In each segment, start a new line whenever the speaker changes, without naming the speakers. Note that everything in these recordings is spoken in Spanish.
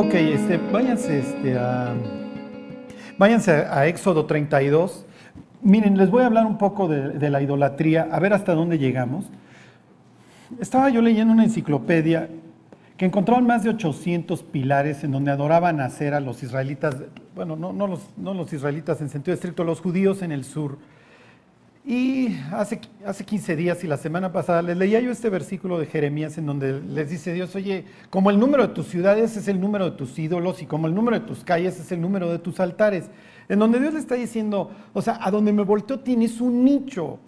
Ok, este, váyanse, este, a, váyanse a Éxodo 32. Miren, les voy a hablar un poco de, la idolatría, a ver hasta dónde llegamos. Estaba yo leyendo una enciclopedia que encontraban más de 800 pilares en donde adoraban hacer a los israelitas, bueno, no, no, los, no los israelitas en sentido estricto, los judíos en el sur. Y hace, hace 15 días y la semana pasada les leía yo este versículo de Jeremías en donde les dice Dios, oye, como el número de tus ciudades es el número de tus ídolos y como el número de tus calles es el número de tus altares, en donde Dios le está diciendo, o sea, a donde me volteo tienes un nicho.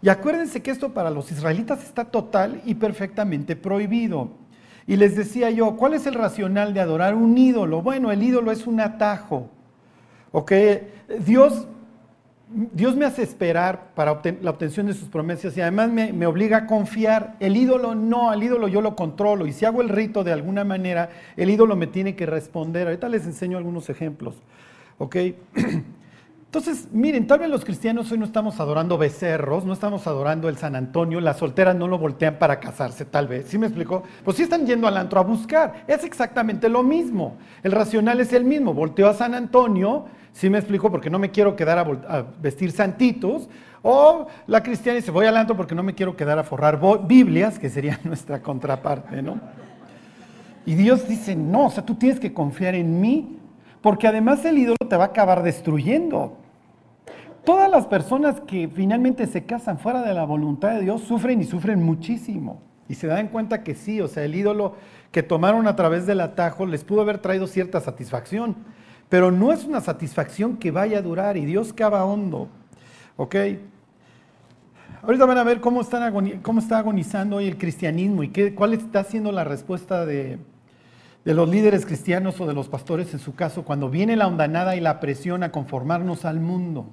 Y acuérdense que esto para los israelitas está total y perfectamente prohibido. Y les decía yo, ¿cuál es el racional de adorar un ídolo? Bueno, el ídolo es un atajo. ¿Ok? Dios, Dios me hace esperar para la obtención de sus promesas y además me, me, obliga a confiar. El ídolo no, al ídolo yo lo controlo. Y si hago el rito de alguna manera, el ídolo me tiene que responder. Ahorita les enseño algunos ejemplos. ¿Ok? Entonces, miren, tal vez los cristianos hoy no estamos adorando becerros, no estamos adorando el San Antonio, las solteras no lo voltean para casarse, tal vez. ¿Sí me explicó? Pues sí están yendo al antro a buscar. Es exactamente lo mismo. El racional es el mismo. Volteo a San Antonio, ¿sí me explicó? Porque no me quiero quedar a vestir santitos. O la cristiana dice, voy al antro porque no me quiero quedar a forrar Biblias, que sería nuestra contraparte, ¿no? Y Dios dice, no, o sea, tú tienes que confiar en mí porque además el ídolo te va a acabar destruyendo. Todas las personas que finalmente se casan fuera de la voluntad de Dios sufren y sufren muchísimo. Y se dan cuenta que sí, o sea, el ídolo que tomaron a través del atajo les pudo haber traído cierta satisfacción, pero no es una satisfacción que vaya a durar y Dios cava hondo. ¿Ok? Ahorita van a ver cómo, está agonizando hoy el cristianismo y qué, cuál está siendo la respuesta de, de los líderes cristianos o de los pastores en su caso, cuando viene la ondanada y la presión a conformarnos al mundo.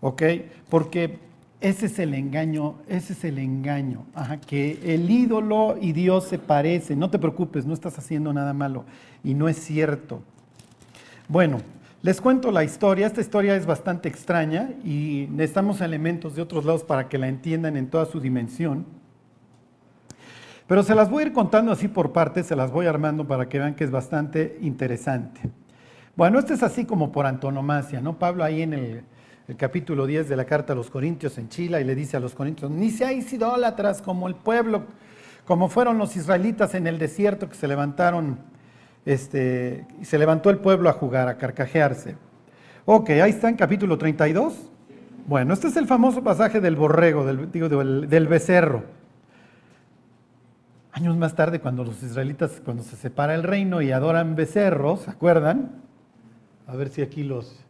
¿Ok? Porque ese es el engaño, ese es el engaño, que el ídolo y Dios se parecen. No te preocupes, no estás haciendo nada malo. Y no es cierto. Bueno, les cuento la historia. Esta historia es bastante extraña y necesitamos elementos de otros lados para que la entiendan en toda su dimensión. Pero se las voy a ir contando así por partes, se las voy armando para que vean que es bastante interesante. Bueno, esto es así como por antonomasia, ¿no? Pablo ahí en el, el capítulo 10 de la carta a los Corintios en Chile y le dice a los Corintios, ni seáis idólatras como el pueblo, como fueron los israelitas en el desierto que se levantaron, este, y se levantó el pueblo a jugar, a carcajearse. Ok, ahí está en capítulo 32. Bueno, este es el famoso pasaje del borrego, del, digo, del, del becerro. Años más tarde, cuando los israelitas, cuando se separa el reino y adoran becerros, ¿se acuerdan? A ver si aquí los...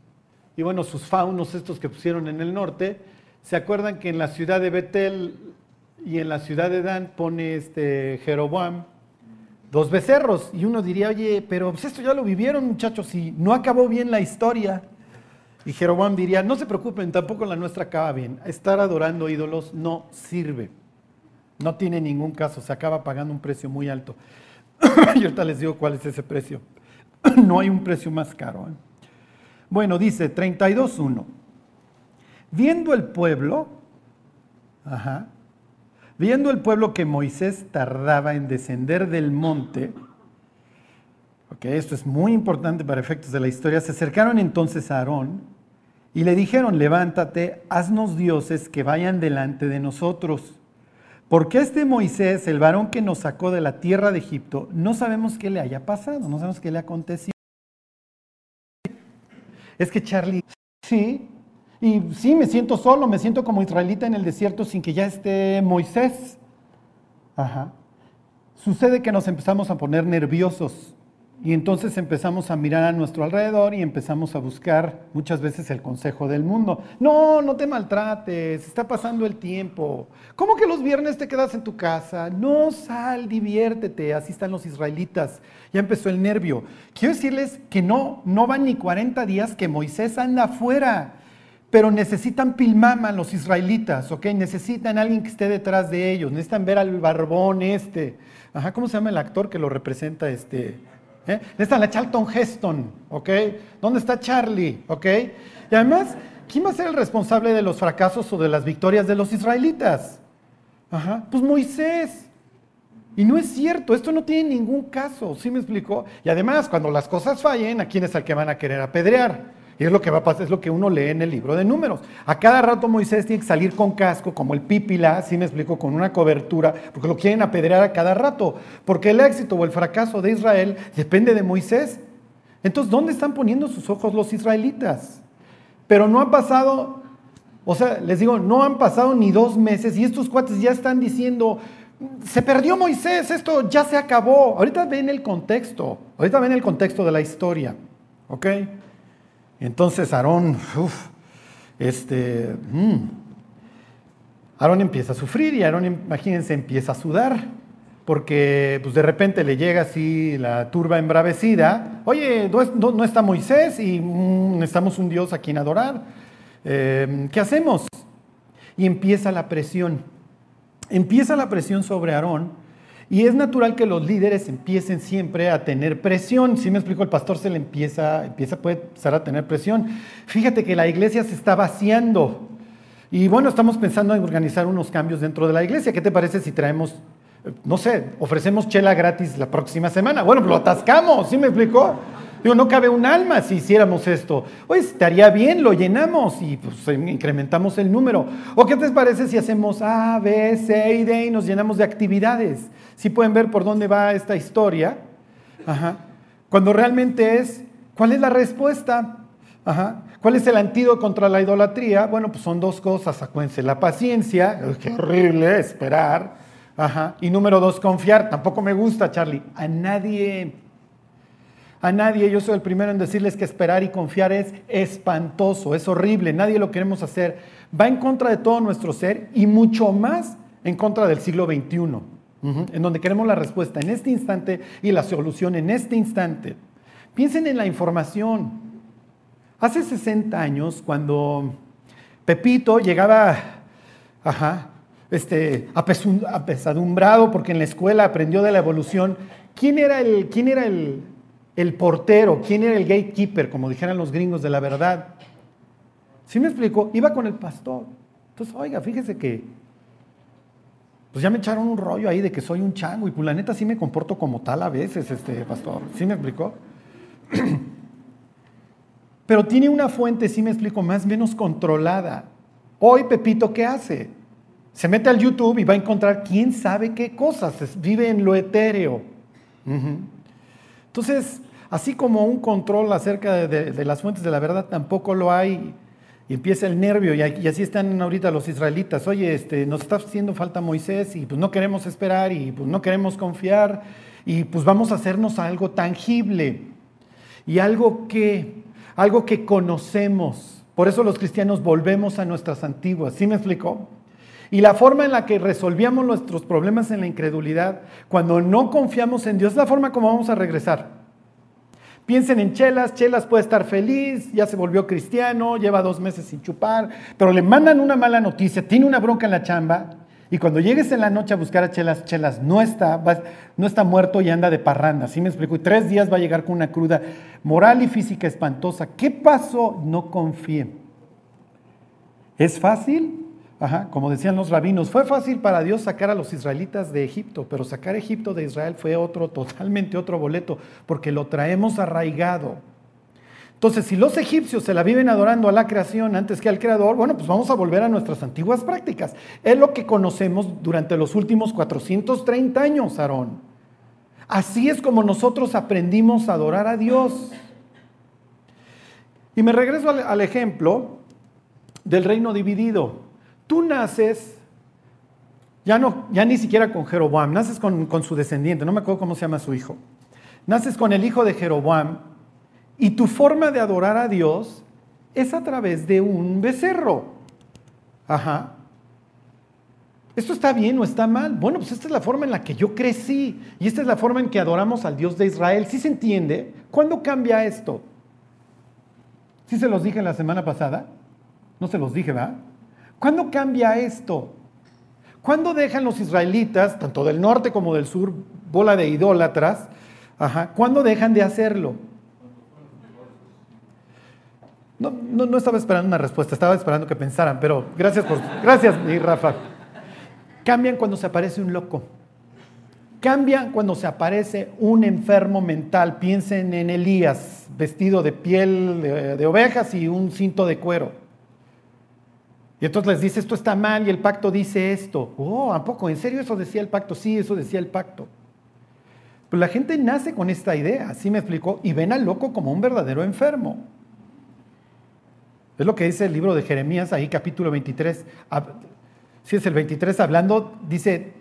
Y bueno, sus faunos, estos que pusieron en el norte, ¿se acuerdan que en la ciudad de Betel y en la ciudad de Dan pone este Jeroboam dos becerros? Y uno diría, oye, pero pues esto ya lo vivieron muchachos y no acabó bien la historia. Y Jeroboam diría, no se preocupen, tampoco la nuestra acaba bien. Estar adorando ídolos no sirve. No tiene ningún caso, se acaba pagando un precio muy alto. y ahorita les digo cuál es ese precio. no hay un precio más caro. ¿eh? Bueno, dice 32.1. Viendo el pueblo, ajá, viendo el pueblo que Moisés tardaba en descender del monte, ok, esto es muy importante para efectos de la historia, se acercaron entonces a Aarón y le dijeron, levántate, haznos dioses que vayan delante de nosotros. Porque este Moisés, el varón que nos sacó de la tierra de Egipto, no sabemos qué le haya pasado, no sabemos qué le aconteció. Es que Charlie, sí, y sí, me siento solo, me siento como israelita en el desierto sin que ya esté Moisés. Ajá. Sucede que nos empezamos a poner nerviosos y entonces empezamos a mirar a nuestro alrededor y empezamos a buscar muchas veces el consejo del mundo. No, no te maltrates, está pasando el tiempo. ¿Cómo que los viernes te quedas en tu casa? No, sal, diviértete, así están los israelitas. Ya empezó el nervio. Quiero decirles que no, no van ni 40 días que Moisés anda afuera, pero necesitan pilmama los israelitas, ¿ok? Necesitan alguien que esté detrás de ellos, necesitan ver al barbón este. Ajá, ¿cómo se llama el actor que lo representa este? ¿Eh? Está la Charlton Heston, ¿ok? ¿Dónde está Charlie? ¿Ok? Y además, ¿quién va a ser el responsable de los fracasos o de las victorias de los israelitas? Ajá, pues Moisés. Y no es cierto, esto no tiene ningún caso, ¿sí me explicó? Y además, cuando las cosas fallen, ¿a quién es al que van a querer apedrear? Y es lo que va a pasar, es lo que uno lee en el libro de números. A cada rato Moisés tiene que salir con casco, como el pípila, ¿sí me explico? Con una cobertura, porque lo quieren apedrear a cada rato. Porque el éxito o el fracaso de Israel depende de Moisés. Entonces, ¿dónde están poniendo sus ojos los israelitas? Pero no ha pasado, o sea, les digo, no han pasado ni dos meses y estos cuates ya están diciendo, se perdió Moisés, esto ya se acabó. Ahorita ven el contexto, ahorita ven el contexto de la historia, ¿ok? Entonces Aarón, este, mm, Aarón empieza a sufrir y Aarón, imagínense, empieza a sudar, porque pues de repente le llega así la turba embravecida, oye, no, está Moisés y mm, necesitamos un Dios a quien adorar, eh, ¿qué hacemos? Y empieza la presión empieza la presión sobre Aarón y es natural que los líderes empiecen siempre a tener presión. Si me explico, el pastor se le empieza, empieza, puede empezar a tener presión. Fíjate que la iglesia se está vaciando. Y bueno, estamos pensando en organizar unos cambios dentro de la iglesia. ¿Qué te parece si traemos, no sé, ofrecemos chela gratis la próxima semana? Bueno, lo atascamos, ¿sí me explicó? Digo, no cabe un alma si hiciéramos esto. Oye, estaría bien, lo llenamos y pues incrementamos el número. ¿O qué te parece si hacemos A, B, C y D y nos llenamos de actividades? Si pueden ver por dónde va esta historia. Ajá. Cuando realmente es, ¿cuál es la respuesta? Ajá. ¿Cuál es el antídoto contra la idolatría? Bueno, pues son dos cosas, acuérdense, la paciencia, qué horrible, esperar. Ajá. Y número dos, confiar. Tampoco me gusta, Charlie. A nadie a nadie. Yo soy el primero en decirles que esperar y confiar es espantoso, es horrible, nadie lo queremos hacer. Va en contra de todo nuestro ser y mucho más en contra del siglo XXI, en donde queremos la respuesta en este instante y la solución en este instante. Piensen en la información. Hace 60 años, cuando Pepito llegaba ajá, este, apesadumbrado porque en la escuela aprendió de la evolución, ¿quién era el, quién era el, el portero, quién era el gatekeeper, como dijeran los gringos de la verdad. ¿Sí me explico? Iba con el pastor. Entonces, oiga, fíjese que, pues ya me echaron un rollo ahí de que soy un chango y pues la neta sí me comporto como tal a veces, este pastor. ¿Sí me explicó? Pero tiene una fuente, sí me explico, más o menos controlada. Hoy Pepito, ¿qué hace? Se mete al YouTube y va a encontrar quién sabe qué cosas. Vive en lo etéreo. Entonces, así como un control acerca de, las fuentes de la verdad tampoco lo hay, y empieza el nervio, y, así están ahorita los israelitas, oye, este, nos está haciendo falta Moisés, y pues no queremos esperar, y pues no queremos confiar, y pues vamos a hacernos algo tangible, y algo que, algo que conocemos. Por eso los cristianos volvemos a nuestras antiguas, ¿sí me explicó? Y la forma en la que resolvíamos nuestros problemas en la incredulidad, cuando no confiamos en Dios, es la forma como vamos a regresar. Piensen en Chelas, Chelas puede estar feliz, ya se volvió cristiano, lleva dos meses sin chupar, pero le mandan una mala noticia, tiene una bronca en la chamba, y cuando llegues en la noche a buscar a Chelas, Chelas no está, no está muerto y anda de parranda, ¿sí me explico? Y tres días va a llegar con una cruda moral y física espantosa. ¿Qué pasó? No confíe. ¿Es fácil? Como decían los rabinos, fue fácil para Dios sacar a los israelitas de Egipto, pero sacar Egipto de Israel fue otro, totalmente otro boleto, porque lo traemos arraigado. Entonces, si los egipcios se la viven adorando a la creación antes que al creador, bueno, pues vamos a volver a nuestras antiguas prácticas. Es lo que conocemos durante los últimos 430 años, Aarón. Así es como nosotros aprendimos a adorar a Dios. Y me regreso al, al ejemplo del reino dividido. Tú naces, ya, no, ya ni siquiera con Jeroboam, naces con, con su descendiente, no me acuerdo cómo se llama su hijo. Naces con el hijo de Jeroboam y tu forma de adorar a Dios es a través de un becerro. Ajá. ¿Esto está bien o está mal? Bueno, pues esta es la forma en la que yo crecí y esta es la forma en que adoramos al Dios de Israel. ¿Sí se entiende? ¿Cuándo cambia esto? ¿Sí se los dije la semana pasada? No se los dije, ¿verdad? ¿Cuándo cambia esto? ¿Cuándo dejan los israelitas, tanto del norte como del sur, bola de idólatras? ¿Cuándo dejan de hacerlo? No, no, estaba esperando una respuesta, estaba esperando que pensaran, pero gracias por. Gracias, mi Rafa. Cambian cuando se aparece un loco. Cambia cuando se aparece un enfermo mental. Piensen en Elías, vestido de piel de ovejas y un cinto de cuero. Y entonces les dice, esto está mal y el pacto dice esto. Oh, ¿a poco? ¿En serio eso decía el pacto? Sí, eso decía el pacto. Pero la gente nace con esta idea, así me explicó, y ven al loco como un verdadero enfermo. Es lo que dice el libro de Jeremías, ahí capítulo 23. Si es el 23 hablando, dice,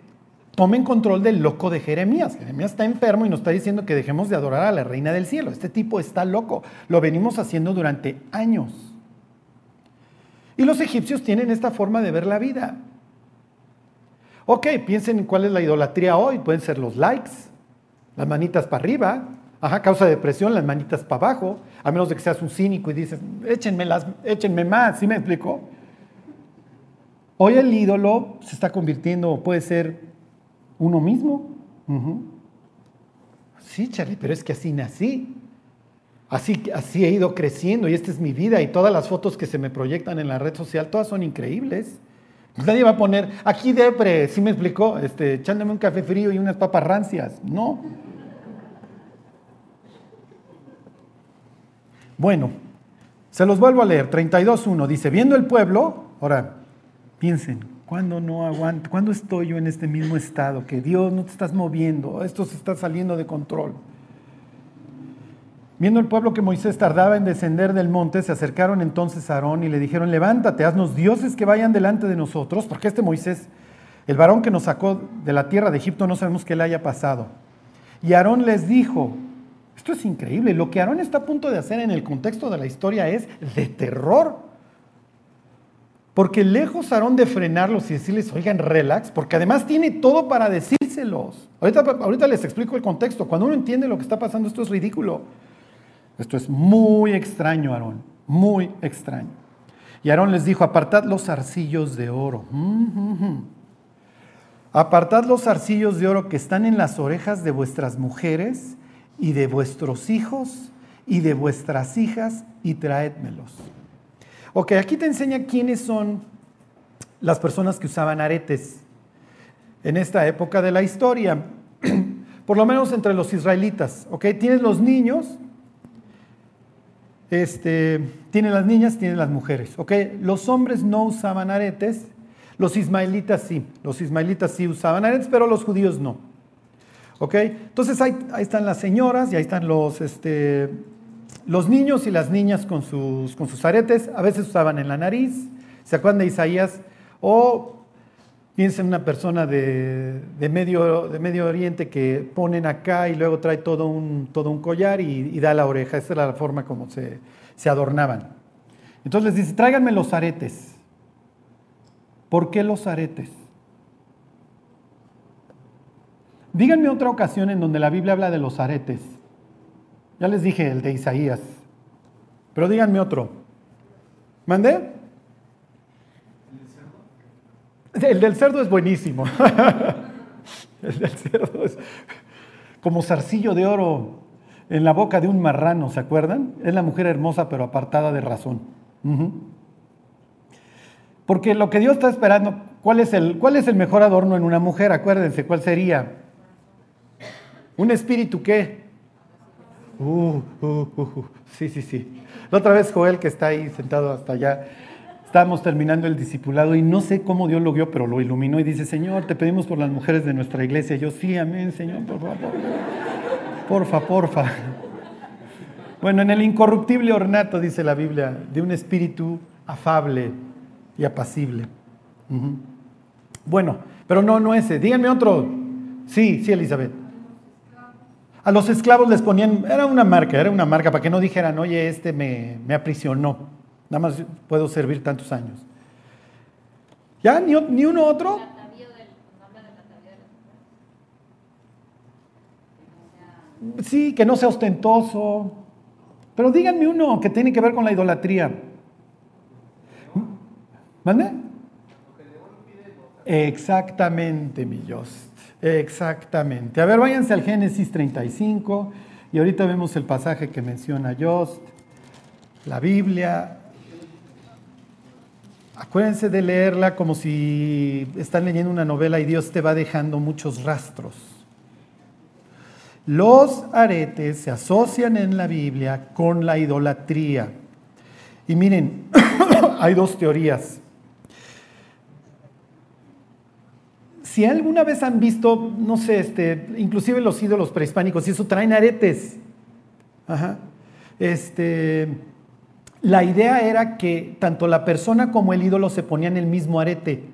tomen control del loco de Jeremías. Jeremías está enfermo y nos está diciendo que dejemos de adorar a la reina del cielo. Este tipo está loco. Lo venimos haciendo durante años. Y los egipcios tienen esta forma de ver la vida. Ok, piensen en cuál es la idolatría hoy. Pueden ser los likes, las manitas para arriba, causa depresión, las manitas para abajo, a menos de que seas un cínico y dices, échenme, las, échenme más, ¿sí me explico? Hoy el ídolo se está convirtiendo, puede ser uno mismo. Sí, Charlie, pero es que así nací. Así, así he ido creciendo y esta es mi vida y todas las fotos que se me proyectan en la red social, todas son increíbles. Pues nadie va a poner, aquí depre, ¿sí me explicó? Este, echándome un café frío y unas papas rancias. No. Bueno, se los vuelvo a leer. 32.1 dice, viendo el pueblo, ahora piensen, ¿cuándo no aguanto? ¿Cuándo estoy yo en este mismo estado? Que Dios no te estás moviendo, esto se está saliendo de control. Viendo el pueblo que Moisés tardaba en descender del monte, se acercaron entonces a Aarón y le dijeron, levántate, haznos dioses que vayan delante de nosotros, porque este Moisés, el varón que nos sacó de la tierra de Egipto, no sabemos qué le haya pasado. Y Aarón les dijo, esto es increíble, lo que Aarón está a punto de hacer en el contexto de la historia es de terror. Porque lejos Aarón de frenarlos y decirles, oigan, relax, porque además tiene todo para decírselos. Ahorita, ahorita les explico el contexto. Cuando uno entiende lo que está pasando, esto es ridículo. Esto es muy extraño, Aarón, muy extraño. Y Aarón les dijo, apartad los arcillos de oro. Apartad los arcillos de oro que están en las orejas de vuestras mujeres y de vuestros hijos y de vuestras hijas y traédmelos. Ok, aquí te enseña quiénes son las personas que usaban aretes en esta época de la historia, por lo menos entre los israelitas. Ok, tienes los niños este, tienen las niñas, tienen las mujeres. Los hombres no usaban aretes, los ismaelitas sí. Los ismaelitas sí usaban aretes, pero los judíos no. Entonces ahí, están las señoras y ahí están los, este, los niños y las niñas con sus, con sus aretes. A veces usaban en la nariz. ¿Se acuerdan de Isaías? O piensen en una persona de, medio, de Medio Oriente que ponen acá y luego trae todo un, todo un collar y, da la oreja. Esa era la forma como se, adornaban. Entonces les dice, tráiganme los aretes. ¿Por qué los aretes? Díganme otra ocasión en donde la Biblia habla de los aretes. Ya les dije el de Isaías. Pero díganme otro. ¿Mandé? El del cerdo es buenísimo. El del cerdo es como zarcillo de oro en la boca de un marrano, ¿se acuerdan? Es la mujer hermosa pero apartada de razón. Porque lo que Dios está esperando, ¿cuál es, el, ¿cuál es el mejor adorno en una mujer? Acuérdense, ¿cuál sería? ¿Un espíritu qué? Uh, uh, uh, sí, sí, sí. La otra vez Joel, que está ahí sentado hasta allá, Estábamos terminando el discipulado y no sé cómo Dios lo vio, pero lo iluminó y dice, Señor, te pedimos por las mujeres de nuestra iglesia. yo, sí, amén, Señor, por favor. Porfa, porfa. Bueno, en el incorruptible ornato, dice la Biblia, de un espíritu afable y apacible. Bueno, pero no, no ese. Díganme otro. Sí, sí, Elizabeth. A los esclavos les ponían, era una marca, era una marca para que no dijeran, oye, este me, me aprisionó. Nada más puedo servir tantos años. ¿Ya? ¿Ni, uno otro? Sí, que no sea ostentoso. Pero díganme uno que tiene que ver con la idolatría. ¿Mande? Exactamente, mi Dios. Exactamente. A ver, váyanse al Génesis 35 y ahorita vemos el pasaje que menciona Jost. La Biblia, Acuérdense de leerla como si están leyendo una novela y Dios te va dejando muchos rastros. Los aretes se asocian en la Biblia con la idolatría. Y miren, hay dos teorías. Si alguna vez han visto, no sé, este, inclusive los ídolos prehispánicos, y eso traen aretes. Este, la idea era que tanto la persona como el ídolo se ponían el mismo arete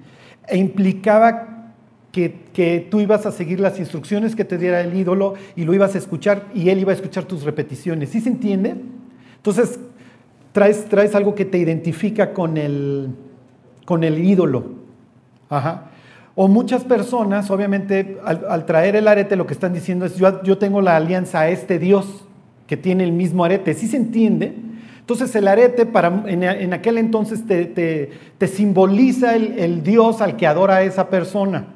e implicaba que, que, tú ibas a seguir las instrucciones que te diera el ídolo y lo ibas a escuchar y él iba a escuchar tus repeticiones. ¿Sí se entiende? Entonces, traes, traes algo que te identifica con el, con el ídolo. Ajá. O muchas personas, obviamente, al, traer el arete, lo que están diciendo es, yo, yo, tengo la alianza a este Dios que tiene el mismo arete. ¿Sí se entiende? Entonces el arete para, en, aquel entonces te, te, simboliza el, el, Dios al que adora a esa persona.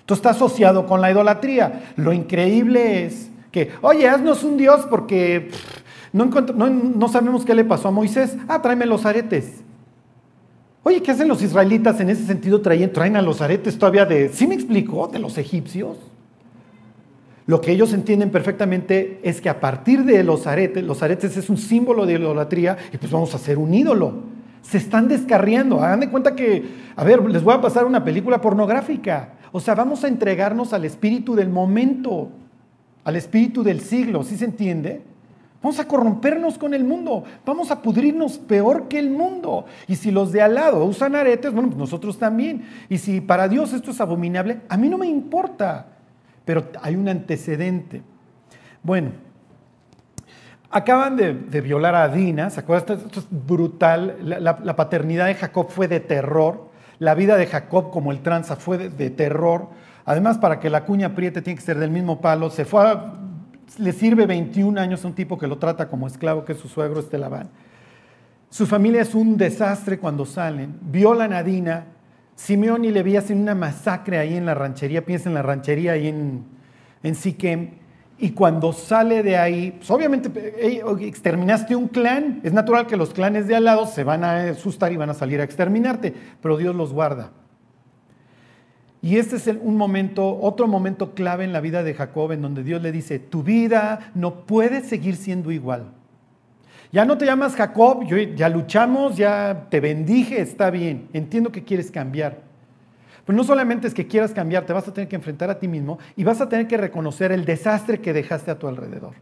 Entonces está asociado con la idolatría. Lo increíble es que, oye, haznos un Dios porque no, no, no sabemos qué le pasó a Moisés. Ah, tráeme los aretes. Oye, ¿qué hacen los israelitas en ese sentido? Traen, traen a los aretes todavía de, ¿sí me explicó? De los egipcios. Lo que ellos entienden perfectamente es que a partir de los aretes, los aretes es un símbolo de idolatría y pues vamos a hacer un ídolo. Se están descarriando. Hagan de cuenta que, a ver, les voy a pasar una película pornográfica. O sea, vamos a entregarnos al espíritu del momento, al espíritu del siglo, ¿sí se entiende? Vamos a corrompernos con el mundo, vamos a pudrirnos peor que el mundo. Y si los de al lado usan aretes, bueno, pues nosotros también. Y si para Dios esto es abominable, a mí no me importa. Pero hay un antecedente. Bueno, acaban de, violar a Dina, ¿se acuerdan? Esto es brutal. La, paternidad de Jacob fue de terror. La vida de Jacob como el tranza fue de, terror. Además, para que la cuña apriete tiene que ser del mismo palo. Se fue a le sirve 21 años a un tipo que lo trata como esclavo, que es su suegro, este Labán. Su familia es un desastre cuando salen. Violan a Dina. Simeón y Leví hacen una masacre ahí en la ranchería. Piensa en la ranchería ahí en, en Siquem. Y cuando sale de ahí, pues obviamente exterminaste un clan. Es natural que los clanes de al lado se van a asustar y van a salir a exterminarte, pero Dios los guarda. Y este es un momento, otro momento clave en la vida de Jacob, en donde Dios le dice, tu vida no puede seguir siendo igual. Ya no te llamas Jacob, ya luchamos, ya te bendije, está bien, entiendo que quieres cambiar. Pero no solamente es que quieras cambiar, te vas a tener que enfrentar a ti mismo y vas a tener que reconocer el desastre que dejaste a tu alrededor.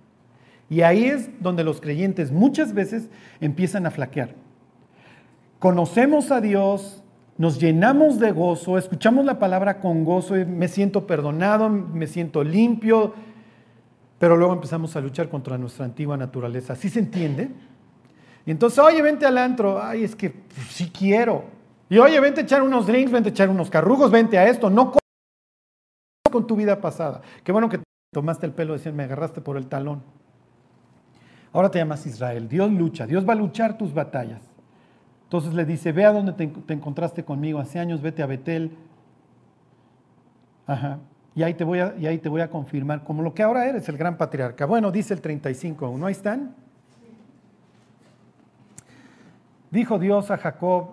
Y ahí es donde los creyentes muchas veces empiezan a flaquear. Conocemos a Dios, nos llenamos de gozo, escuchamos la palabra con gozo, me siento perdonado, me siento limpio, pero luego empezamos a luchar contra nuestra antigua naturaleza. ¿Sí se entiende? Y entonces, oye, vente al antro, ay, es que pues, sí quiero. Y oye, vente a echar unos drinks, vente a echar unos carrugos, vente a esto, no con tu vida pasada. Qué bueno que tomaste el pelo, decían, me agarraste por el talón. Ahora te llamas Israel. Dios lucha, Dios va a luchar tus batallas. Entonces le dice, ve a dónde te, encontraste conmigo hace años, vete a Betel. Ajá. Y ahí, te voy a, confirmar como lo que ahora eres, el gran patriarca. Bueno, dice el 35, ¿no ahí están? Dijo Dios a Jacob,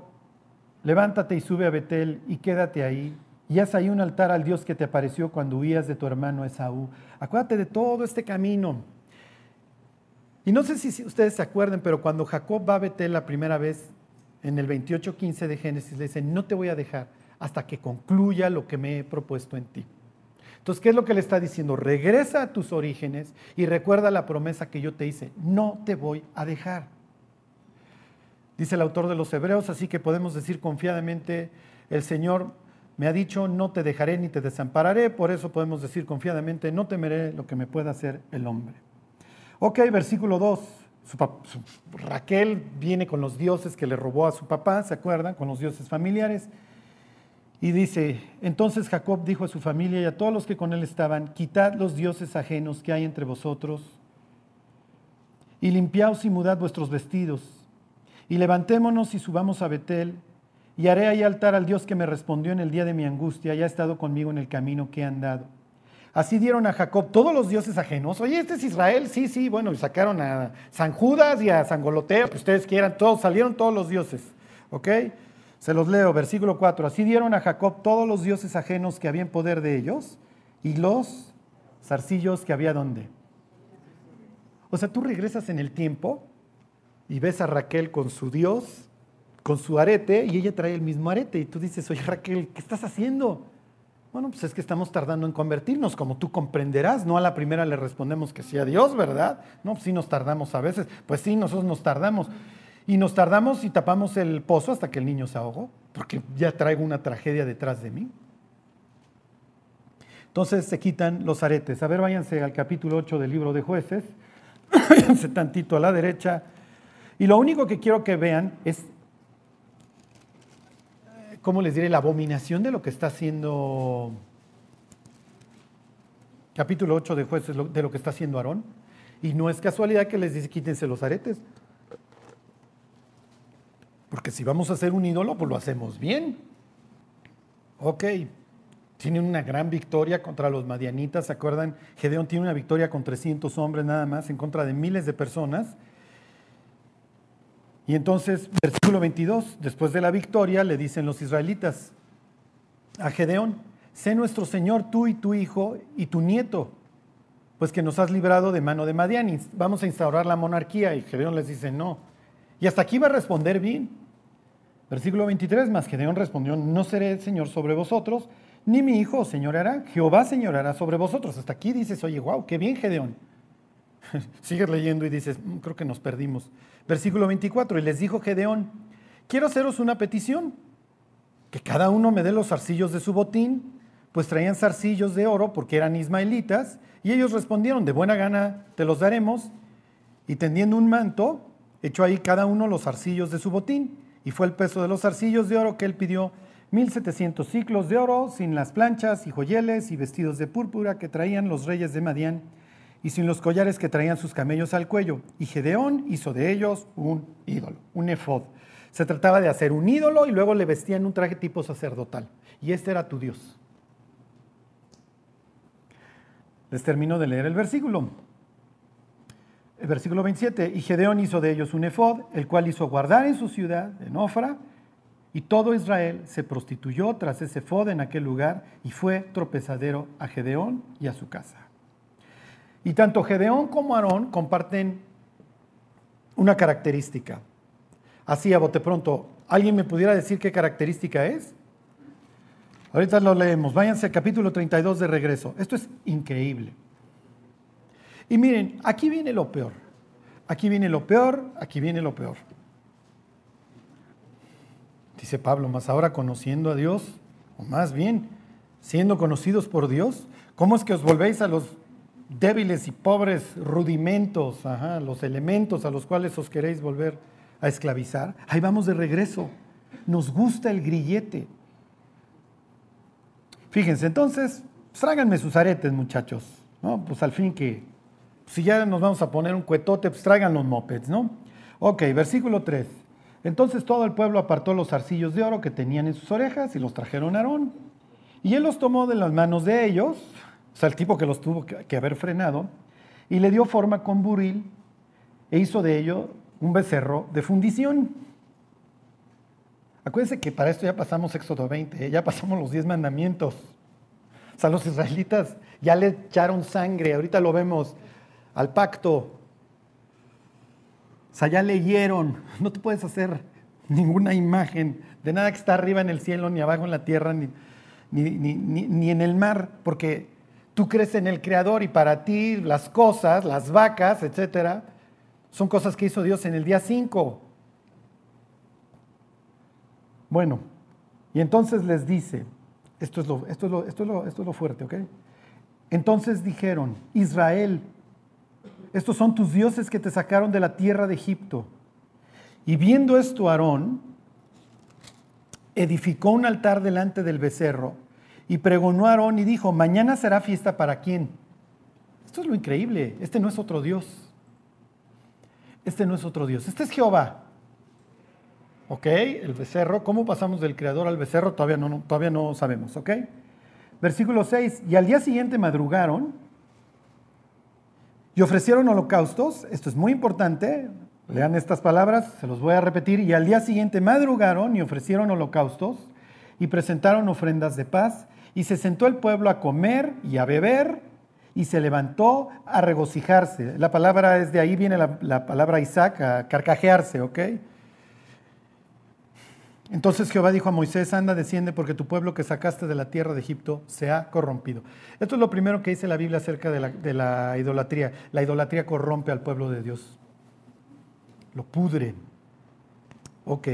levántate y sube a Betel y quédate ahí. Y haz ahí un altar al Dios que te apareció cuando huías de tu hermano Esaú. Acuérdate de todo este camino. Y no sé si ustedes se acuerdan, pero cuando Jacob va a Betel la primera vez, en el 28.15 de Génesis le dice, no te voy a dejar hasta que concluya lo que me he propuesto en ti. Entonces, ¿qué es lo que le está diciendo? Regresa a tus orígenes y recuerda la promesa que yo te hice, no te voy a dejar. Dice el autor de los Hebreos, así que podemos decir confiadamente, el Señor me ha dicho, no te dejaré ni te desampararé, por eso podemos decir confiadamente, no temeré lo que me pueda hacer el hombre. Ok, versículo 2. Raquel viene con los dioses que le robó a su papá, ¿se acuerdan? Con los dioses familiares. Y dice, entonces Jacob dijo a su familia y a todos los que con él estaban, quitad los dioses ajenos que hay entre vosotros y limpiaos y mudad vuestros vestidos y levantémonos y subamos a Betel y haré ahí altar al Dios que me respondió en el día de mi angustia y ha estado conmigo en el camino que he andado. Así dieron a Jacob todos los dioses ajenos. Oye, este es Israel, sí, sí, bueno, y sacaron a San Judas y a San Goloteo, que ustedes quieran, todos, salieron todos los dioses. ¿Ok? Se los leo, versículo 4. Así dieron a Jacob todos los dioses ajenos que habían poder de ellos y los zarcillos que había donde. O sea, tú regresas en el tiempo y ves a Raquel con su Dios, con su arete, y ella trae el mismo arete. Y tú dices, oye Raquel, ¿qué estás haciendo? Bueno, pues es que estamos tardando en convertirnos, como tú comprenderás. No a la primera le respondemos que sí a Dios, ¿verdad? No, pues sí nos tardamos a veces. Pues sí, nosotros nos tardamos. Y nos tardamos y tapamos el pozo hasta que el niño se ahogó, porque ya traigo una tragedia detrás de mí. Entonces se quitan los aretes. A ver, váyanse al capítulo 8 del libro de jueces. váyanse tantito a la derecha. Y lo único que quiero que vean es ¿cómo les diré? La abominación de lo que está haciendo, capítulo 8 de jueces, de lo que está haciendo Aarón. Y no es casualidad que les dice quítense los aretes. Porque si vamos a hacer un ídolo, pues lo hacemos bien. Ok, tienen una gran victoria contra los madianitas, ¿se acuerdan? Gedeón tiene una victoria con 300 hombres nada más en contra de miles de personas. Y entonces, versículo 22, después de la victoria, le dicen los israelitas a Gedeón, sé nuestro Señor tú y tu hijo y tu nieto, pues que nos has librado de mano de Madian. Vamos a instaurar la monarquía. Y Gedeón les dice, no. Y hasta aquí va a responder bien. Versículo 23, más Gedeón respondió, no seré Señor sobre vosotros, ni mi hijo señorará, Jehová señorará sobre vosotros. Hasta aquí dices, oye, wow, qué bien Gedeón. Sigues leyendo y dices, mm, creo que nos perdimos. Versículo 24, y les dijo Gedeón, quiero haceros una petición, que cada uno me dé los zarcillos de su botín, pues traían zarcillos de oro porque eran ismaelitas, y ellos respondieron, de buena gana te los daremos, y tendiendo un manto, echó ahí cada uno los zarcillos de su botín, y fue el peso de los zarcillos de oro que él pidió, 1700 ciclos de oro, sin las planchas y joyeles y vestidos de púrpura que traían los reyes de Madián y sin los collares que traían sus camellos al cuello. Y Gedeón hizo de ellos un ídolo, un efod. Se trataba de hacer un ídolo y luego le vestían un traje tipo sacerdotal. Y este era tu Dios. Les termino de leer el versículo. Versículo 27. Y Gedeón hizo de ellos un efod, el cual hizo guardar en su ciudad, en Ofra, y todo Israel se prostituyó tras ese efod en aquel lugar y fue tropezadero a Gedeón y a su casa. Y tanto Gedeón como Aarón comparten una característica. Así a bote pronto, ¿alguien me pudiera decir qué característica es? Ahorita lo leemos. Váyanse al capítulo 32 de regreso. Esto es increíble. Y miren, aquí viene lo peor. Aquí viene lo peor, aquí viene lo peor. Dice Pablo, más ahora conociendo a Dios, o más bien siendo conocidos por Dios, ¿cómo es que os volvéis a los débiles y pobres rudimentos, los elementos a los cuales os queréis volver a esclavizar, ahí vamos de regreso. Nos gusta el grillete. Fíjense, entonces, tráiganme sus aretes, muchachos. ¿no? Pues al fin que, si ya nos vamos a poner un cuetote, pues traigan los mopeds, ¿no? Ok, versículo 3. Entonces todo el pueblo apartó los arcillos de oro que tenían en sus orejas y los trajeron a Aarón. Y él los tomó de las manos de ellos, o sea, el tipo que los tuvo que haber frenado, y le dio forma con buril e hizo de ello un becerro de fundición. Acuérdense que para esto ya pasamos Éxodo 20, ¿eh? ya pasamos los 10 mandamientos. O sea, los israelitas ya le echaron sangre, ahorita lo vemos, al pacto. O sea, ya leyeron, no te puedes hacer ninguna imagen de nada que está arriba en el cielo, ni abajo en la tierra, ni, ni, ni en el mar, porque Tú crees en el Creador y para ti las cosas, las vacas, etcétera, son cosas que hizo Dios en el día 5. Bueno, y entonces les dice, esto es lo, esto es lo, esto es lo, esto es lo fuerte, ¿ok? Entonces dijeron, Israel, estos son tus dioses que te sacaron de la tierra de Egipto. Y viendo esto, Aarón edificó un altar delante del becerro y pregonó a Aarón y dijo, mañana será fiesta para quién. Esto es lo increíble, este no es otro Dios. Este no es otro Dios, este es Jehová. ¿Ok? El becerro, ¿cómo pasamos del creador al becerro? Todavía no, todavía no sabemos, ¿ok? Versículo 6, y al día siguiente madrugaron y ofrecieron holocaustos, esto es muy importante, lean estas palabras, se los voy a repetir, y al día siguiente madrugaron y ofrecieron holocaustos y presentaron ofrendas de paz y se sentó el pueblo a comer y a beber, y se levantó a regocijarse. La palabra es de ahí viene la, la palabra Isaac, a carcajearse, ¿ok? Entonces Jehová dijo a Moisés, anda, desciende, porque tu pueblo que sacaste de la tierra de Egipto se ha corrompido. Esto es lo primero que dice la Biblia acerca de la, idolatría. La idolatría corrompe al pueblo de Dios. Lo pudre. Ok.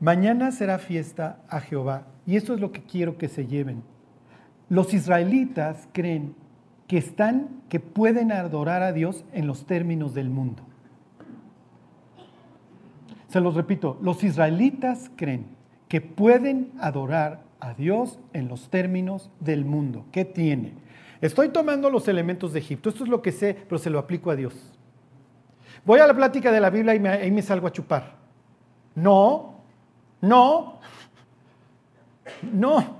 Mañana será fiesta a Jehová. Y esto es lo que quiero que se lleven. Los israelitas creen que están, que pueden adorar a Dios en los términos del mundo. Se los repito, los israelitas creen que pueden adorar a Dios en los términos del mundo. ¿Qué tiene? Estoy tomando los elementos de Egipto, esto es lo que sé, pero se lo aplico a Dios. Voy a la plática de la Biblia y me, ahí me salgo a chupar. No, no, no.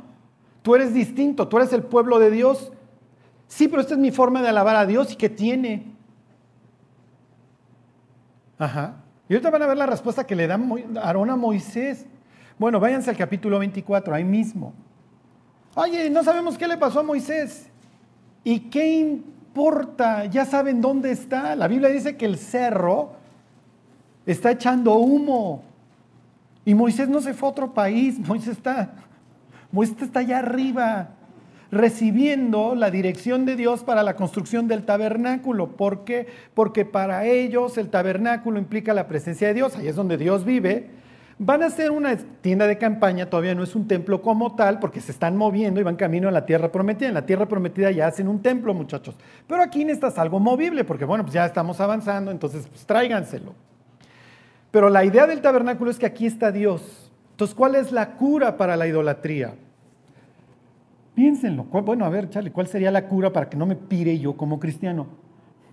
Tú eres distinto, tú eres el pueblo de Dios Sí, pero esta es mi forma de alabar a Dios y que tiene. Ajá. Y ahorita van a ver la respuesta que le da Aarón a Moisés. Bueno, váyanse al capítulo 24, ahí mismo. Oye, no sabemos qué le pasó a Moisés. ¿Y qué importa? Ya saben dónde está. La Biblia dice que el cerro está echando humo. Y Moisés no se fue a otro país. Moisés está, Moisés está allá arriba recibiendo la dirección de Dios para la construcción del tabernáculo. ¿Por qué? Porque para ellos el tabernáculo implica la presencia de Dios, ahí es donde Dios vive. Van a hacer una tienda de campaña, todavía no es un templo como tal, porque se están moviendo y van camino a la tierra prometida. En la tierra prometida ya hacen un templo, muchachos. Pero aquí necesitas algo movible, porque bueno, pues ya estamos avanzando, entonces pues, tráiganselo. Pero la idea del tabernáculo es que aquí está Dios. Entonces, ¿cuál es la cura para la idolatría? Piénsenlo. Bueno, a ver, Charlie, ¿cuál sería la cura para que no me pire yo como cristiano?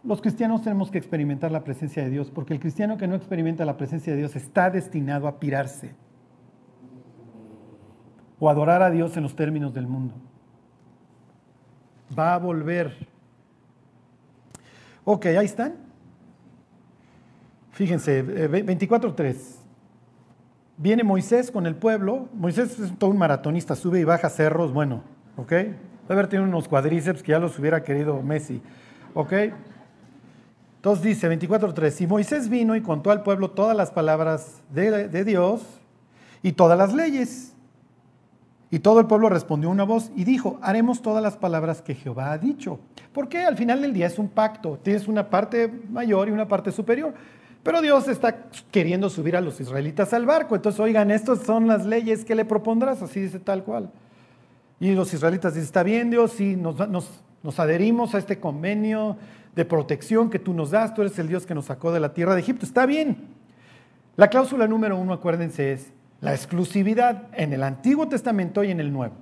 Los cristianos tenemos que experimentar la presencia de Dios, porque el cristiano que no experimenta la presencia de Dios está destinado a pirarse o adorar a Dios en los términos del mundo. Va a volver. Ok, ahí están. Fíjense, 24.3. Eh, Viene Moisés con el pueblo. Moisés es todo un maratonista, sube y baja cerros. Bueno, ¿Ok? Debe haber tenido unos cuadríceps que ya los hubiera querido Messi. ¿Ok? Entonces dice 24.3, y Moisés vino y contó al pueblo todas las palabras de, de Dios y todas las leyes. Y todo el pueblo respondió una voz y dijo, haremos todas las palabras que Jehová ha dicho. Porque al final del día es un pacto, tienes una parte mayor y una parte superior. Pero Dios está queriendo subir a los israelitas al barco. Entonces, oigan, estas son las leyes que le propondrás, así dice tal cual. Y los israelitas dicen, está bien Dios, sí, nos, nos, adherimos a este convenio de protección que tú nos das, tú eres el Dios que nos sacó de la tierra de Egipto, está bien. La cláusula número uno, acuérdense, es la exclusividad en el Antiguo Testamento y en el Nuevo.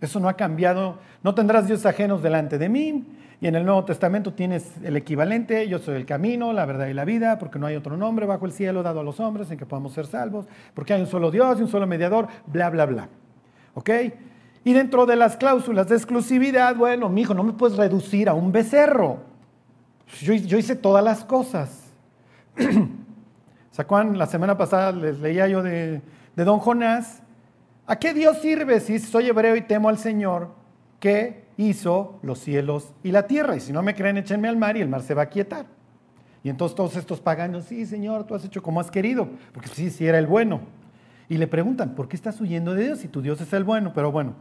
Eso no ha cambiado, no tendrás dioses ajenos delante de mí. Y en el Nuevo Testamento tienes el equivalente, yo soy el camino, la verdad y la vida, porque no hay otro nombre bajo el cielo dado a los hombres en que podamos ser salvos, porque hay un solo Dios y un solo mediador, bla, bla, bla. ¿Ok? Y dentro de las cláusulas de exclusividad, bueno, mi hijo, no me puedes reducir a un becerro. Yo, hice todas las cosas. ¿Sacuán? La semana pasada les leía yo de, Don Jonás. ¿A qué Dios sirve si soy hebreo y temo al Señor que hizo los cielos y la tierra? Y si no me creen, échenme al mar y el mar se va a quietar. Y entonces todos estos paganos, sí, Señor, tú has hecho como has querido, porque sí, sí era el bueno. Y le preguntan, ¿por qué estás huyendo de Dios si tu Dios es el bueno? Pero bueno,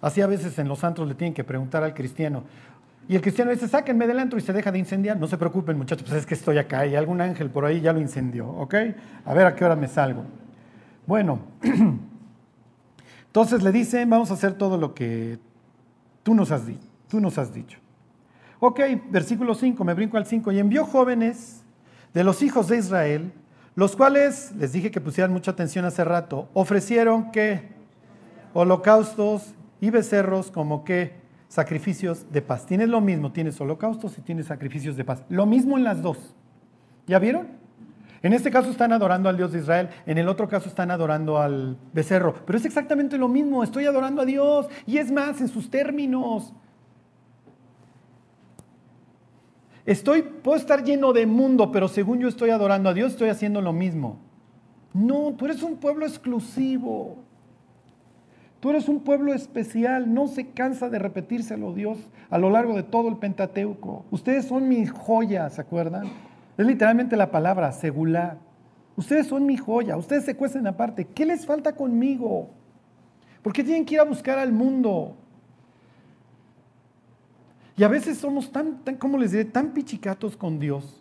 Así a veces en los antros le tienen que preguntar al cristiano. Y el cristiano dice, sáquenme del antro y se deja de incendiar. No se preocupen muchachos, pues es que estoy acá y algún ángel por ahí ya lo incendió, ¿ok? A ver a qué hora me salgo. Bueno, entonces le dicen, vamos a hacer todo lo que tú nos has, tú nos has dicho. Ok, versículo 5, me brinco al 5. Y envió jóvenes de los hijos de Israel, los cuales, les dije que pusieran mucha atención hace rato, ofrecieron que holocaustos y becerros como que sacrificios de paz. Tienes lo mismo, tienes holocaustos y tienes sacrificios de paz. Lo mismo en las dos. ¿Ya vieron? En este caso están adorando al Dios de Israel, en el otro caso están adorando al becerro, pero es exactamente lo mismo, estoy adorando a Dios y es más en sus términos. Estoy, puedo estar lleno de mundo, pero según yo estoy adorando a Dios, estoy haciendo lo mismo. No, tú eres un pueblo exclusivo. Tú eres un pueblo especial, no se cansa de repetírselo Dios a lo largo de todo el Pentateuco. Ustedes son mi joya, ¿se acuerdan? Es literalmente la palabra, segulá. Ustedes son mi joya, ustedes se cuestan aparte. ¿Qué les falta conmigo? ¿Por qué tienen que ir a buscar al mundo? Y a veces somos tan, tan ¿cómo les diré? Tan pichicatos con Dios.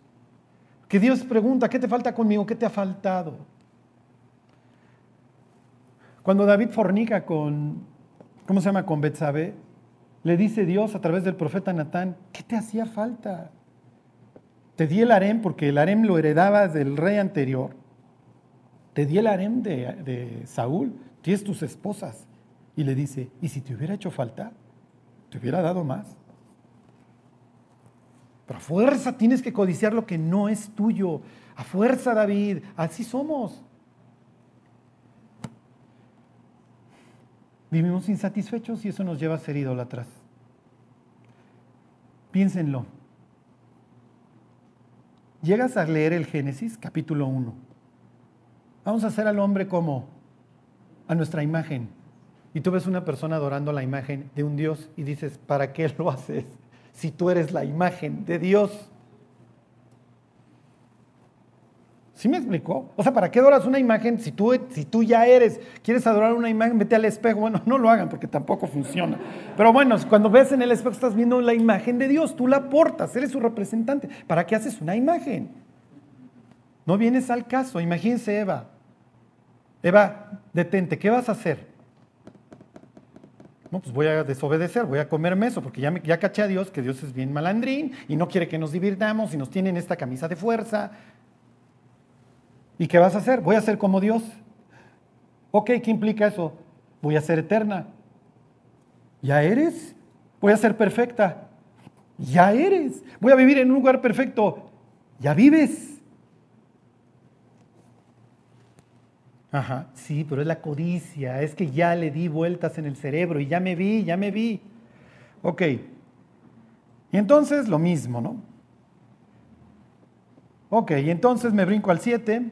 Que Dios pregunta, ¿qué te falta conmigo? ¿Qué te ha faltado? Cuando David fornica con, ¿cómo se llama? Con Betsabé, le dice Dios a través del profeta Natán, ¿qué te hacía falta? Te di el harem porque el harem lo heredabas del rey anterior. Te di el harem de, de Saúl, tienes tus esposas. Y le dice, ¿y si te hubiera hecho falta? Te hubiera dado más. Pero a fuerza tienes que codiciar lo que no es tuyo. A fuerza, David. Así somos. Vivimos insatisfechos y eso nos lleva a ser idólatras. Piénsenlo. Llegas a leer el Génesis capítulo 1. Vamos a hacer al hombre como a nuestra imagen. Y tú ves una persona adorando la imagen de un Dios y dices, ¿para qué lo haces si tú eres la imagen de Dios? ¿Sí me explicó? O sea, ¿para qué adoras una imagen si tú, si tú ya eres? ¿Quieres adorar una imagen? Vete al espejo. Bueno, no lo hagan porque tampoco funciona. Pero bueno, cuando ves en el espejo estás viendo la imagen de Dios. Tú la portas, eres su representante. ¿Para qué haces una imagen? No vienes al caso. Imagínense Eva. Eva, detente, ¿qué vas a hacer? No, pues voy a desobedecer, voy a comerme eso, porque ya, me, ya caché a Dios que Dios es bien malandrín y no quiere que nos divirtamos y nos tienen esta camisa de fuerza ¿Y qué vas a hacer? Voy a ser como Dios. Ok, ¿qué implica eso? Voy a ser eterna. ¿Ya eres? Voy a ser perfecta. Ya eres. Voy a vivir en un lugar perfecto. Ya vives. Ajá, sí, pero es la codicia. Es que ya le di vueltas en el cerebro y ya me vi, ya me vi. Ok. Y entonces lo mismo, ¿no? Ok, y entonces me brinco al 7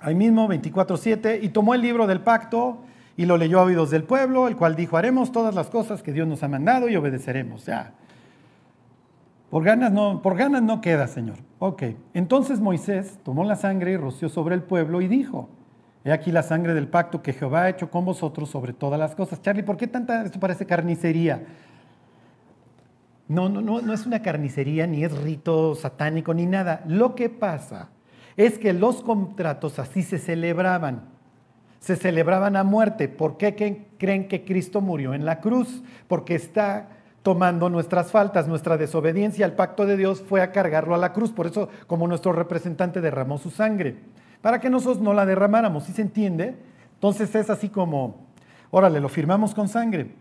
ahí mismo 24.7, y tomó el libro del pacto y lo leyó a oídos del pueblo, el cual dijo, haremos todas las cosas que Dios nos ha mandado y obedeceremos. Ya. Por ganas no, por ganas no queda, Señor. Ok. Entonces Moisés tomó la sangre y roció sobre el pueblo y dijo, he aquí la sangre del pacto que Jehová ha hecho con vosotros sobre todas las cosas. Charlie, ¿por qué tanta, esto parece carnicería? No, no, no, no es una carnicería, ni es rito satánico, ni nada. Lo que pasa es que los contratos así se celebraban. Se celebraban a muerte. ¿Por qué creen que Cristo murió en la cruz? Porque está tomando nuestras faltas, nuestra desobediencia al pacto de Dios fue a cargarlo a la cruz. Por eso, como nuestro representante derramó su sangre, para que nosotros no la derramáramos. ¿Sí se entiende? Entonces es así como, órale, lo firmamos con sangre.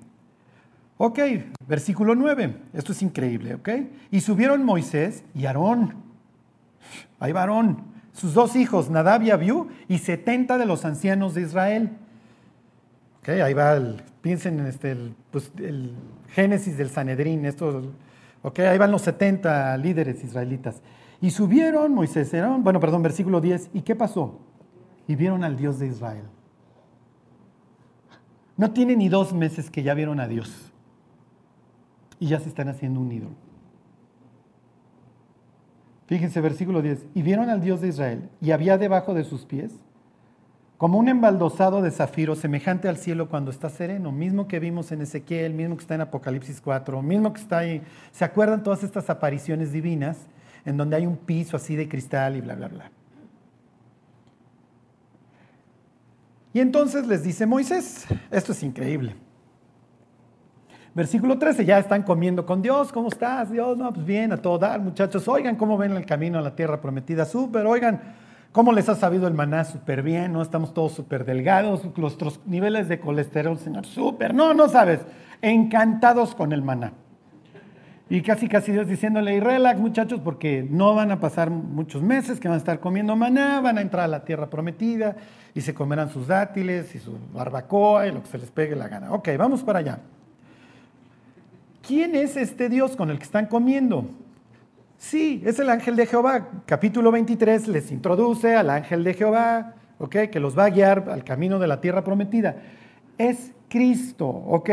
Ok, versículo 9. Esto es increíble, ¿ok? Y subieron Moisés y Aarón. Hay varón sus dos hijos, Nadab y Abiú, y 70 de los ancianos de Israel. Okay, ahí va, el, piensen en este, el, pues, Génesis del Sanedrín, esto, okay, ahí van los 70 líderes israelitas. Y subieron Moisés, eran, bueno, perdón, versículo 10, ¿y qué pasó? Y vieron al Dios de Israel. No tiene ni dos meses que ya vieron a Dios. Y ya se están haciendo un ídolo. Fíjense, versículo 10. Y vieron al Dios de Israel, y había debajo de sus pies como un embaldosado de zafiro semejante al cielo cuando está sereno, mismo que vimos en Ezequiel, mismo que está en Apocalipsis 4, mismo que está ahí. ¿Se acuerdan todas estas apariciones divinas en donde hay un piso así de cristal y bla, bla, bla? Y entonces les dice Moisés, esto es increíble. Versículo 13, ya están comiendo con Dios. ¿Cómo estás, Dios? No, pues bien, a todo dar, muchachos. Oigan cómo ven el camino a la tierra prometida. Súper, oigan, ¿cómo les ha sabido el maná? Súper bien, ¿no? Estamos todos súper delgados. Nuestros niveles de colesterol, Señor, súper. No, no sabes. Encantados con el maná. Y casi, casi Dios diciéndole, y relax, muchachos, porque no van a pasar muchos meses que van a estar comiendo maná, van a entrar a la tierra prometida y se comerán sus dátiles y su barbacoa y lo que se les pegue la gana. Ok, vamos para allá. ¿Quién es este Dios con el que están comiendo? Sí, es el ángel de Jehová. Capítulo 23 les introduce al ángel de Jehová, ¿ok? Que los va a guiar al camino de la tierra prometida. Es Cristo, ¿ok?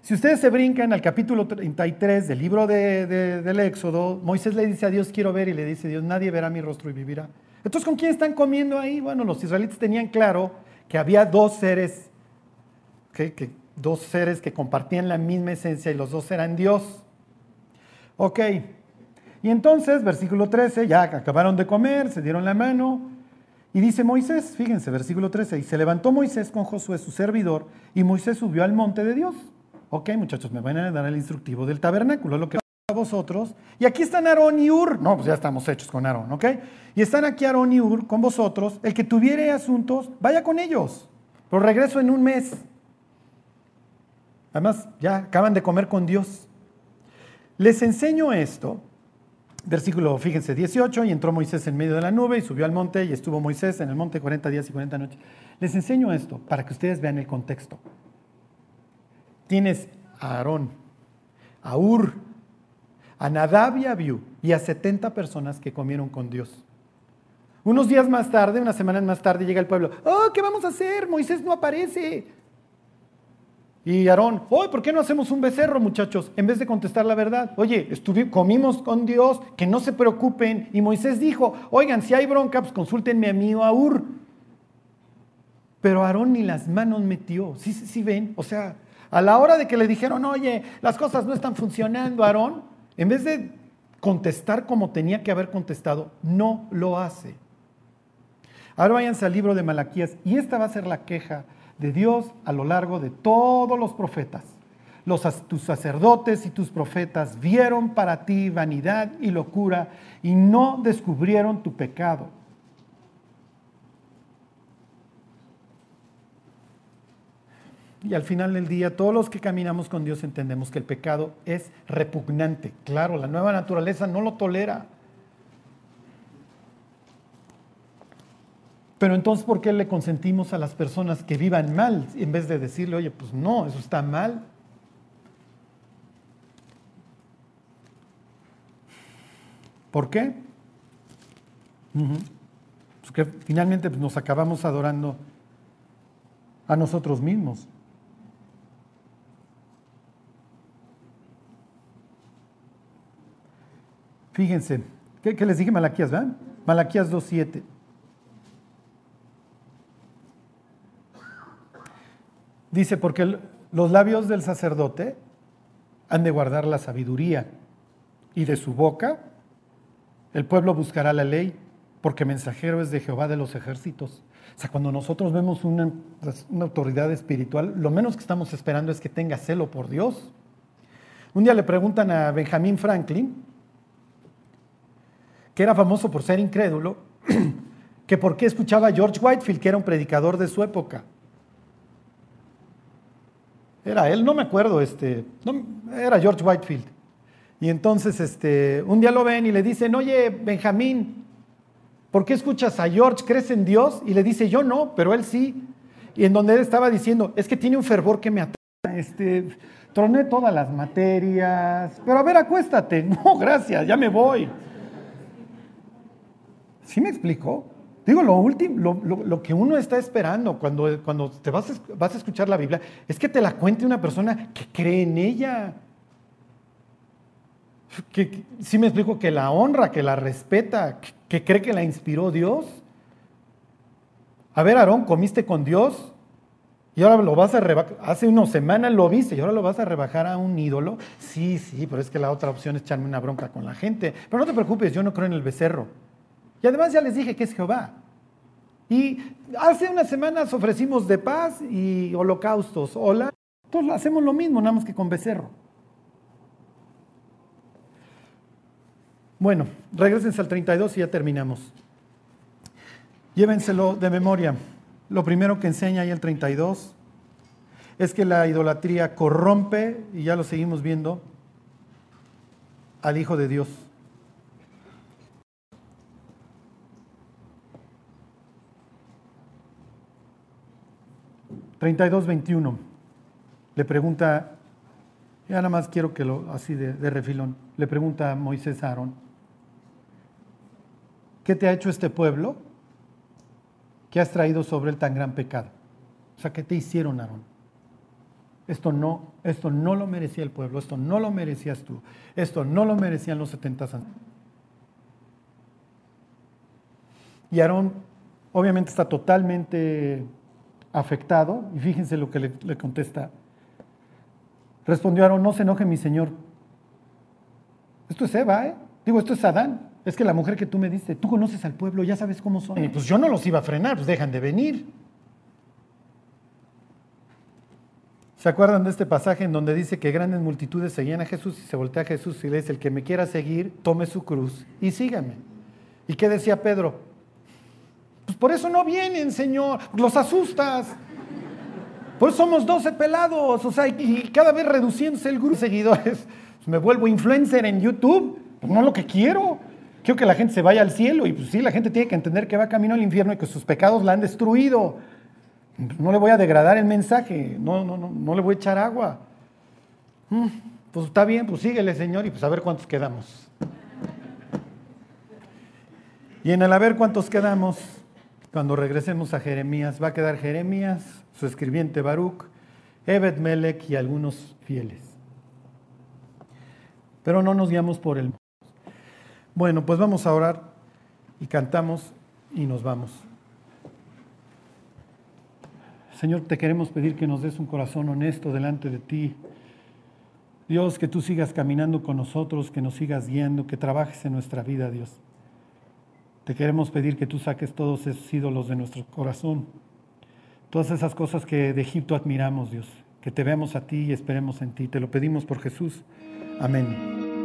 Si ustedes se brincan al capítulo 33 del libro del Éxodo, Moisés le dice a Dios, quiero ver, y le dice Dios, nadie verá mi rostro y vivirá. Entonces, ¿con quién están comiendo ahí? Bueno, los israelitas tenían claro que había dos seres, que, dos seres que compartían la misma esencia y los dos eran Dios. Ok, y entonces, versículo 13, ya acabaron de comer, se dieron la mano, y dice Moisés, fíjense, versículo 13, y se levantó Moisés con Josué, su servidor, y Moisés subió al monte de Dios. Ok, muchachos, me van a dar el instructivo del tabernáculo, lo que a vosotros. Y aquí están Aarón y Ur. No, pues ya estamos hechos con Aarón, ¿ok? Y están aquí Aarón y Ur con vosotros. El que tuviere asuntos, vaya con ellos. Pero regreso en un mes. Además, ya acaban de comer con Dios. Les enseño esto. Versículo, fíjense, 18, y entró Moisés en medio de la nube y subió al monte y estuvo Moisés en el monte 40 días y 40 noches. Les enseño esto para que ustedes vean el contexto. Tienes a Aarón, a Ur, a Nadab y a Abiú y a 70 personas que comieron con Dios. Unos días más tarde, unas semanas más tarde, llega el pueblo. Oh, ¿qué vamos a hacer? Moisés no aparece. Y Aarón, oh, ¿por qué no hacemos un becerro, muchachos? En vez de contestar la verdad. Oye, comimos con Dios, que no se preocupen. Y Moisés dijo, oigan, si hay bronca, pues consúltenme a mí o a Ur. Pero Aarón ni las manos metió. ¿Sí, sí, sí ven? O sea, a la hora de que le dijeron, oye, las cosas no están funcionando, Aarón, en vez de contestar como tenía que haber contestado, no lo hace. Ahora váyanse al libro de Malaquías y esta va a ser la queja de Dios a lo largo de todos los profetas. Tus sacerdotes y tus profetas vieron para ti vanidad y locura y no descubrieron tu pecado. Y al final del día, todos los que caminamos con Dios entendemos que el pecado es repugnante. Claro, la nueva naturaleza no lo tolera. Pero entonces, ¿por qué le consentimos a las personas que vivan mal en vez de decirle, oye, pues no, eso está mal? ¿Por qué? Porque finalmente pues, nos acabamos adorando a nosotros mismos. Fíjense, ¿qué, les dije Malaquías, verdad? Malaquías 2.7. Dice, porque los labios del sacerdote han de guardar la sabiduría y de su boca el pueblo buscará la ley, porque mensajero es de Jehová de los ejércitos. O sea, cuando nosotros vemos una, una autoridad espiritual, lo menos que estamos esperando es que tenga celo por Dios. Un día le preguntan a Benjamín Franklin, que era famoso por ser incrédulo, que por qué escuchaba a George Whitefield, que era un predicador de su época. Era él, no me acuerdo, este, era George Whitefield. Y entonces este, un día lo ven y le dicen, oye, Benjamín, ¿por qué escuchas a George? ¿Crees en Dios? Y le dice, yo no, pero él sí. Y en donde él estaba diciendo, es que tiene un fervor que me atrae. Este, troné todas las materias, pero a ver, acuéstate. No, gracias, ya me voy. ¿Sí me explico? Digo, lo último, lo, que uno está esperando cuando, cuando te vas vas a escuchar la Biblia es que te la cuente una persona que cree en ella. Que, sí me explico, que la honra, que la respeta, que, cree que la inspiró Dios. A ver, Aarón, comiste con Dios y ahora lo vas a rebajar. Hace unas semanas lo viste y ahora lo vas a rebajar a un ídolo. Sí, sí, pero es que la otra opción es echarme una bronca con la gente. Pero no te preocupes, yo no creo en el becerro. Y además ya les dije que es Jehová. Y hace unas semanas ofrecimos de paz y holocaustos. Hola. Entonces hacemos lo mismo, nada más que con becerro. Bueno, regresense al 32 y ya terminamos. Llévenselo de memoria. Lo primero que enseña ahí el 32 es que la idolatría corrompe, y ya lo seguimos viendo, al Hijo de Dios. 32, 21. Le pregunta, ya nada más quiero que lo, así de, refilón, le pregunta a Moisés a Aarón, ¿qué te ha hecho este pueblo que has traído sobre él tan gran pecado? O sea, ¿qué te hicieron, Aarón? Esto no, esto no lo merecía el pueblo, esto no lo merecías tú, esto no lo merecían los 70 años. Y Aarón obviamente está totalmente afectado, y fíjense lo que le, contesta. Respondió Aarón, no se enoje mi señor. Esto es Eva, ¿eh? Digo, esto es Adán. Es que la mujer que tú me diste, tú conoces al pueblo, ya sabes cómo son. Y pues yo no los iba a frenar, pues dejan de venir. ¿Se acuerdan de este pasaje en donde dice que grandes multitudes seguían a Jesús y se voltea a Jesús y le dice, el que me quiera seguir, tome su cruz y sígame? ¿Y qué decía Pedro? Pues por eso no vienen, Señor, los asustas. Por eso somos 12 pelados, o sea, y cada vez reduciéndose el grupo de seguidores. Pues me vuelvo influencer en YouTube, pues no lo que quiero. Quiero que la gente se vaya al cielo y pues sí, la gente tiene que entender que va camino al infierno y que sus pecados la han destruido. No le voy a degradar el mensaje, no, no, no, no le voy a echar agua. Mm, pues está bien, pues síguele, Señor, y pues a ver cuántos quedamos. Y en el a ver cuántos quedamos, cuando regresemos a Jeremías, va a quedar Jeremías, su escribiente Baruch, Ebed Melech y algunos fieles. Pero no nos guiamos por el. Bueno, pues vamos a orar y cantamos y nos vamos. Señor, te queremos pedir que nos des un corazón honesto delante de ti. Dios, que tú sigas caminando con nosotros, que nos sigas guiando, que trabajes en nuestra vida, Dios. Te queremos pedir que tú saques todos esos ídolos de nuestro corazón, todas esas cosas que de Egipto admiramos, Dios, que te veamos a ti y esperemos en ti. Te lo pedimos por Jesús. Amén.